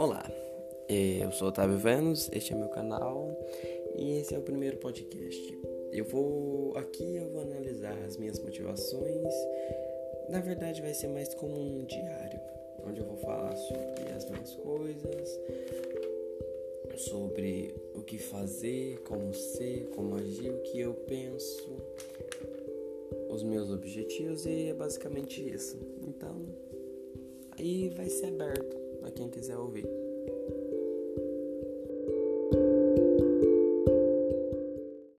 Olá, é, eu sou Otávio Vênus, este é meu canal e esse é o primeiro podcast. Eu vou aqui eu vou analisar as minhas motivações. Na verdade, vai ser mais como um diário, onde eu vou falar sobre as minhas coisas, sobre o que fazer, como ser, como agir, o que eu penso, os meus objetivos e é basicamente isso. Então, aí vai ser aberto a quem quiser ouvir.